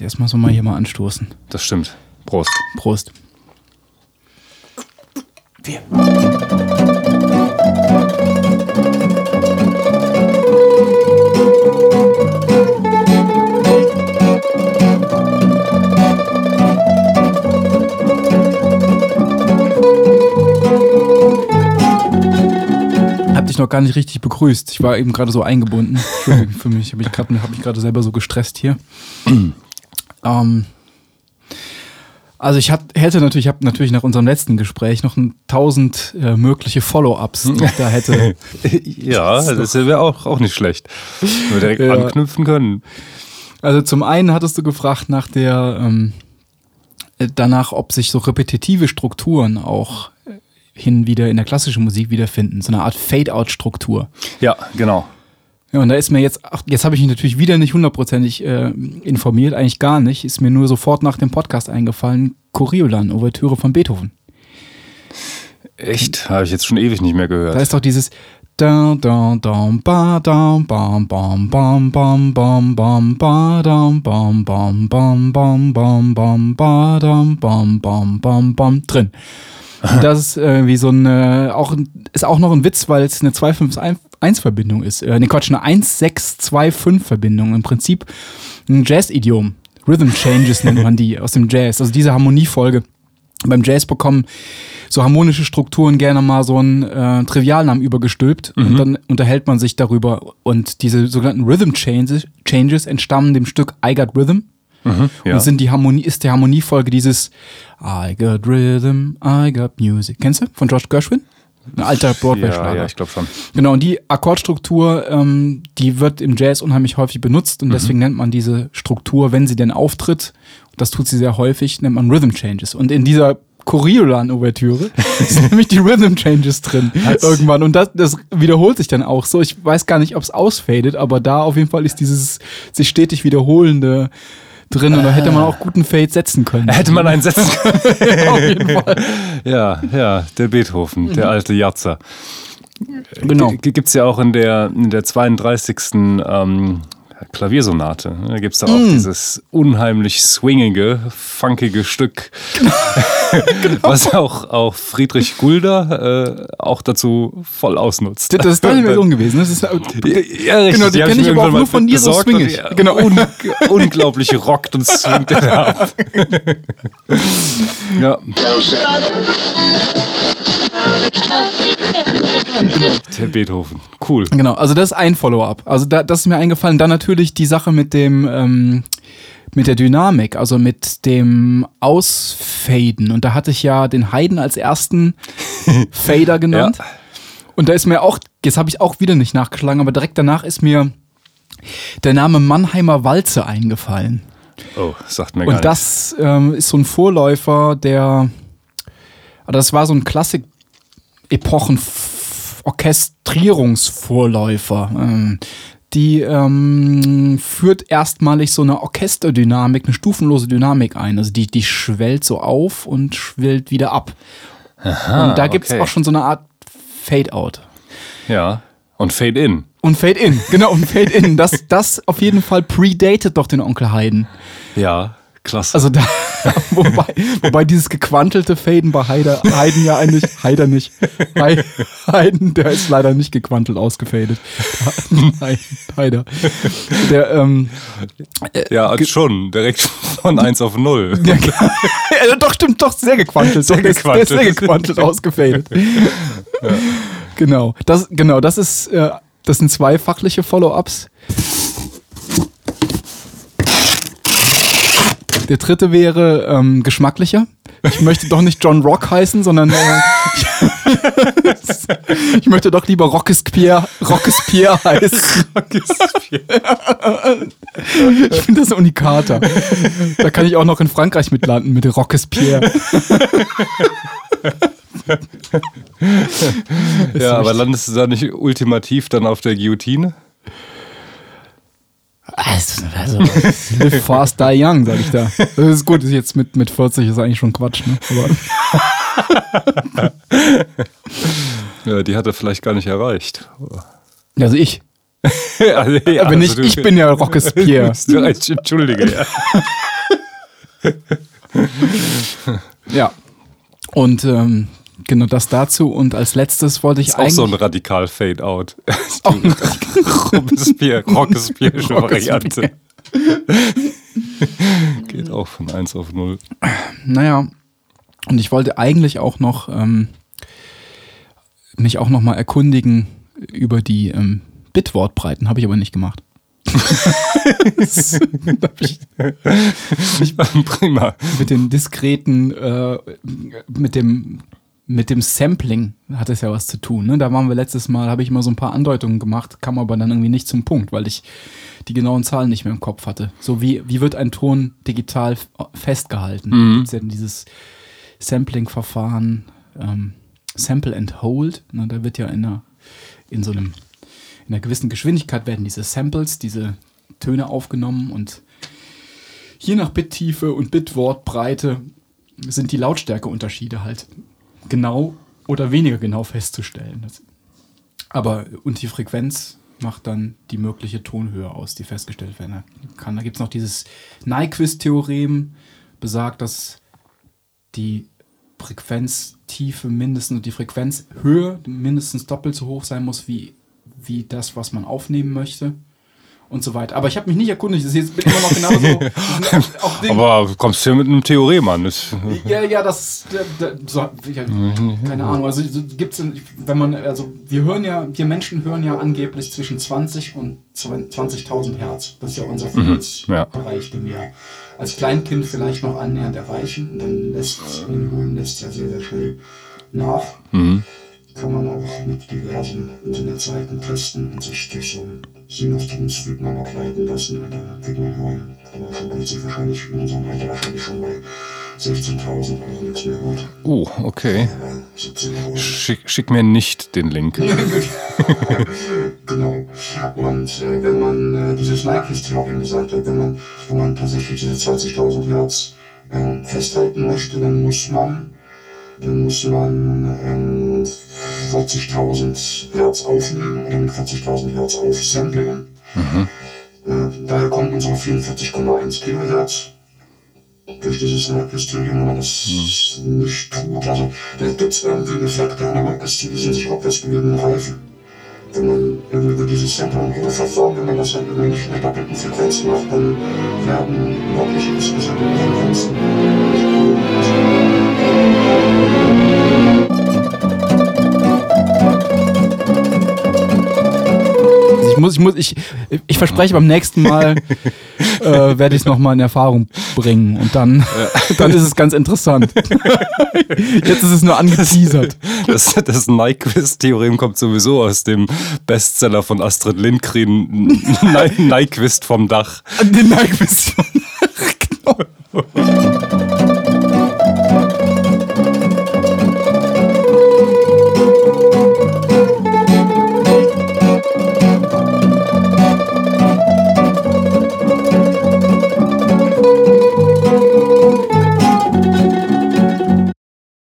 erstmal so mal hier mal anstoßen. Das stimmt. Prost. Prost. Wir. Hab dich noch gar nicht richtig begrüßt. Ich war eben gerade so eingebunden. Entschuldigung für mich. Ich gerade hab mich gerade selber so gestresst hier. Ähm, also ich hab, hätte natürlich, ich habe natürlich nach unserem letzten Gespräch noch ein tausend äh, mögliche Follow-ups, die ich da hätte. ja, das wäre auch, auch nicht schlecht. Wenn wir direkt Ja. anknüpfen können. Also zum einen hattest du gefragt nach der ähm, äh, danach, ob sich so repetitive Strukturen auch äh, hin wieder in der klassischen Musik wiederfinden, so eine Art Fade-out-Struktur. Ja, genau. Ja, und da ist mir jetzt, ach, jetzt habe ich mich natürlich wieder nicht hundertprozentig äh, informiert, eigentlich gar nicht, ist mir nur sofort nach dem Podcast eingefallen, Coriolan, Ouvertüre von Beethoven. Echt? Habe ich jetzt schon ewig nicht mehr gehört. Da ist doch dieses da da da ba da bam bam bam bam bam bam ba dam bam bam bam bam bam bam ba dam bam bam bam bam drin. Und das ist äh, wie so ein äh, auch ist auch noch ein Witz, weil es eine 251 Verbindung ist. Äh, ne Quatsch, eine 1625 Verbindung. Im Prinzip ein Jazz-Idiom. Rhythm Changes nennt man die aus dem Jazz. Also diese Harmoniefolge. Beim Jazz bekommen so harmonische Strukturen gerne mal so einen äh, Trivialnamen übergestülpt und dann unterhält man sich darüber. Und diese sogenannten Rhythm Changes, Changes entstammen dem Stück I Got Rhythm ja. und sind die Harmonie, ist die Harmoniefolge dieses I Got Rhythm, I Got Music. Kennst du? Von George Gershwin? Ein alter ja, Broadway-Schlager. ja, ich glaube schon. Genau, und die Akkordstruktur, ähm, die wird im Jazz unheimlich häufig benutzt und deswegen nennt man diese Struktur, wenn sie denn auftritt, und das tut sie sehr häufig, nennt man Rhythm Changes. Und in dieser Coriolan-Ouvertüre sind nämlich die Rhythm Changes drin irgendwann. Und das, das wiederholt sich dann auch so. Ich weiß gar nicht, ob es ausfadet, aber da auf jeden Fall ist dieses sich stetig wiederholende drin und da hätte man auch guten Fade setzen können. Hätte man einen setzen können. auf jeden Fall. ja, ja, der Beethoven, der alte Jatzer. Genau. G Gibt es ja auch in der, in der 32. Ähm, Klaviersonate. Da gibt es da auch dieses unheimlich swingige, funkige Stück, was auch, auch Friedrich Gulda äh, auch dazu voll ausnutzt. Das ist deine Version gewesen. Das ist, Ja, richtig. Genau, die hab kenn ich aber auch nur von dir, so swingig. ja, Genau. Un unglaublich rockt und swingt er da ab. ja. Der Beethoven. Cool. Genau, also das ist ein Follow-up. Also da, das ist mir eingefallen. Dann natürlich die Sache mit dem, ähm, mit der Dynamik, also mit dem Ausfaden. Und da hatte ich ja den Haydn als ersten Fader genannt. Ja. Und da ist mir auch, jetzt habe ich auch wieder nicht nachgeschlagen, aber direkt danach ist mir der Name Mannheimer Walze eingefallen. Oh, sagt mir gar Und das ähm, ist so ein Vorläufer, der, also das war so ein Klassik-Epochen-Orchestrierungsvorläufer. Ähm, die ähm, führt erstmalig so eine Orchesterdynamik, eine stufenlose Dynamik ein. Also die, die schwellt so auf und schwillt wieder ab. und da gibt's okay. auch schon so eine Art Fade-out. Ja. Und Fade In. Und Fade-in, genau, und Fade-in. Das, das auf jeden Fall predatet doch den Onkel Haydn. Ja, klasse. Also da, wobei, wobei dieses gequantelte Faden bei Heider, Haydn ja eigentlich, Heider nicht, Hei- Haydn, der ist leider nicht gequantelt ausgefadet. Nein, Heider. Der, ähm, ja, schon. Direkt von 1 auf 0. ja, ja, doch, stimmt, doch, sehr gequantelt. Sehr doch, der ist- Der ist sehr gequantelt. gequantelt ausgefadet. Genau, das, genau, das ist, äh, das sind zwei fachliche Follow-ups. Der dritte wäre ähm, geschmacklicher. Ich möchte doch nicht John Rock heißen, sondern äh, ich, möchte doch lieber Rockespierre, Rockespierre heißen. Ich finde das Unikater. Da kann ich auch noch in Frankreich mitlanden mit Rockespierre. Ja, aber landest du da nicht ultimativ dann auf der Guillotine? Also, also live fast, die young, sag ich da. Das ist gut, ist jetzt mit, mit 40 ist eigentlich schon Quatsch, ne? Aber, Ja, die hat er vielleicht gar nicht erreicht. also ich. also, ja, Aber also nicht, du- ich bin ja Rockespierre. Entschuldige, ja. ja. Und ähm, genau das dazu. Und als letztes wollte ich ist auch so ein radikal Fade-out. Robespierre, Rockespierre Variante. Geht auch von 1 auf 0. Naja, und ich wollte eigentlich auch noch ähm, mich auch noch mal erkundigen über die ähm, Bitwortbreiten, habe ich aber nicht gemacht. ich, ich, Prima. Mit dem diskreten, äh, mit dem mit dem Sampling hat es ja was zu tun. Ne? Da waren wir letztes Mal, habe ich mal so ein paar Andeutungen gemacht, kam aber dann irgendwie nicht zum Punkt, weil ich die genauen Zahlen nicht mehr im Kopf hatte. So wie, wie wird ein Ton digital festgehalten? Mhm. ja dieses Sampling-Verfahren, ähm, Sample and Hold. Ne? Da wird ja in, einer, in so einem, in einer gewissen Geschwindigkeit werden diese Samples, diese Töne aufgenommen und je nach Bittiefe und Bitwortbreite sind die Lautstärkeunterschiede halt genau oder weniger genau festzustellen. Aber und die Frequenz macht dann die mögliche Tonhöhe aus, die festgestellt werden kann. Da gibt es noch dieses Nyquist-Theorem, besagt, dass die Frequenztiefe mindestens, die Frequenzhöhe mindestens doppelt so hoch sein muss wie, wie das, was man aufnehmen möchte und so weiter. Aber ich habe mich nicht erkundigt, das ist jetzt immer noch genauso. Aber du kommst hier mit einem Theorem an. Das ja, ja, das, da, so, ja, keine Ahnung. Also gibt's, wenn man, also wir hören ja, wir Menschen hören ja angeblich zwischen 20 und 20.000 Hertz. Das ist ja unser Frequenzbereich, mhm, ja. den wir als Kleinkind vielleicht noch annähernd erreichen. Und dann lässt in Höhen lässt ja sehr, sehr schnell nach. Mhm kann man auch mit diversen Internetseiten testen und sich durch so ein Sinus-Stream mal ableiten lassen. Und da wird man hören. Aber verliert sich wahrscheinlich in unserem Alter wahrscheinlich schon bei 16.000 Euro nichts mehr hört. Oh, okay. Schick, schick, mir nicht den Link. genau. Und äh, wenn man äh, dieses Nyquist-Theorem gesagt hat, wenn man, wenn man tatsächlich diese 20.000 Hertz äh, festhalten möchte, dann muss man dann muss man ähm, 40.000 Hertz aufnehmen oder mit 40.000 Hertz aufsamplen. Mhm. Äh, daher kommt unsere 44,1 Kilohertz. Durch dieses Merkbestimmen, wenn man das mhm. nicht tut. Also, da gibt es irgendwie der Merkbestimmen, die sind sich rückwärts bewegenden Reifen. Wenn man über dieses Sample und Ruderverfahren, wenn man das dann immer nicht in der doppelten Frequenz macht, dann werden wirklich insgesamt die Frequenzen muss, ich muss, ich, ich verspreche beim nächsten Mal äh, werde ich es nochmal in Erfahrung bringen und dann, ja. dann ist es ganz interessant. Jetzt ist es nur angeteasert. Das, das Nyquist-Theorem kommt sowieso aus dem Bestseller von Astrid Lindgren, Nyquist vom Dach. Den Nyquist vom Dach.